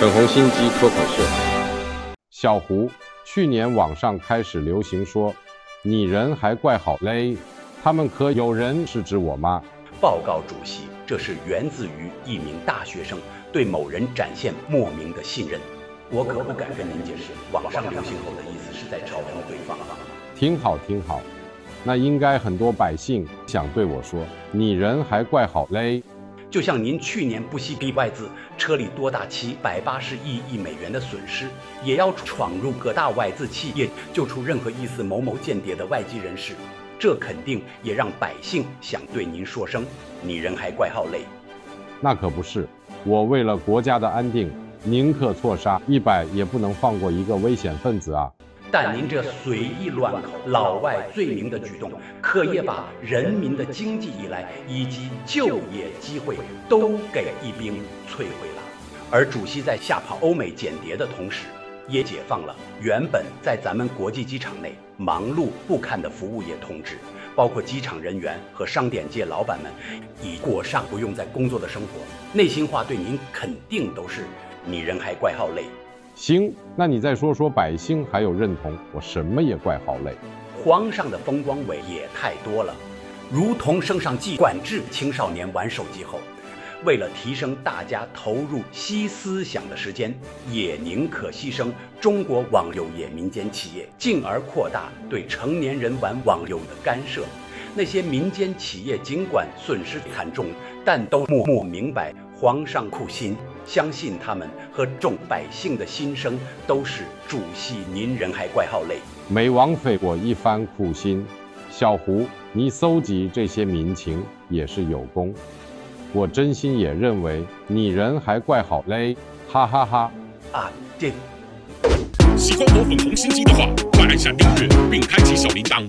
粉红心机脱口秀，小胡，去年网上开始流行说，你人还怪好嘞，他们可有人是指我妈？报告主席，这是源自于一名大学生对某人展现莫名的信任，我可不敢跟您解释，网上流行后的意思是在嘲讽对方。挺好，挺好，那应该很多百姓想对我说，你人还怪好嘞。就像您去年不惜逼外资，车里多达七百八十亿亿美元的损失，也要闯入各大外资企业，救出任何疑似某某间谍的外籍人士，这肯定也让百姓想对您说声“你人还怪好累”。那可不是，我为了国家的安定，宁可错杀一百，也不能放过一个危险分子啊！但您这随意乱口、老外罪名的举动，可也把人民的经济依赖以及就业机会都给一并摧毁了。而主席在吓跑欧美间谍的同时，也解放了原本在咱们国际机场内忙碌不堪的服务业同志，包括机场人员和商店界老板们，已过上不用再工作的生活。内心话对您肯定都是：你人还怪好累。行，那你再说说百姓还有认同，我什么也怪好累。皇上的风光伟也太多了，如同升上机管制青少年玩手机后，为了提升大家投入吸思想的时间，也宁可牺牲中国网游业民间企业，进而扩大对成年人玩网游的干涉。那些民间企业尽管损失惨重，但都默默明白皇上苦心。相信他们和众百姓的心声都是主席您人还怪好累，没枉费我一番苦心。小胡，你搜集这些民情也是有功，我真心也认为你人还怪好累，哈哈哈，哈。啊，这。喜欢我粉红心机的话，快按下订阅并开启小铃铛。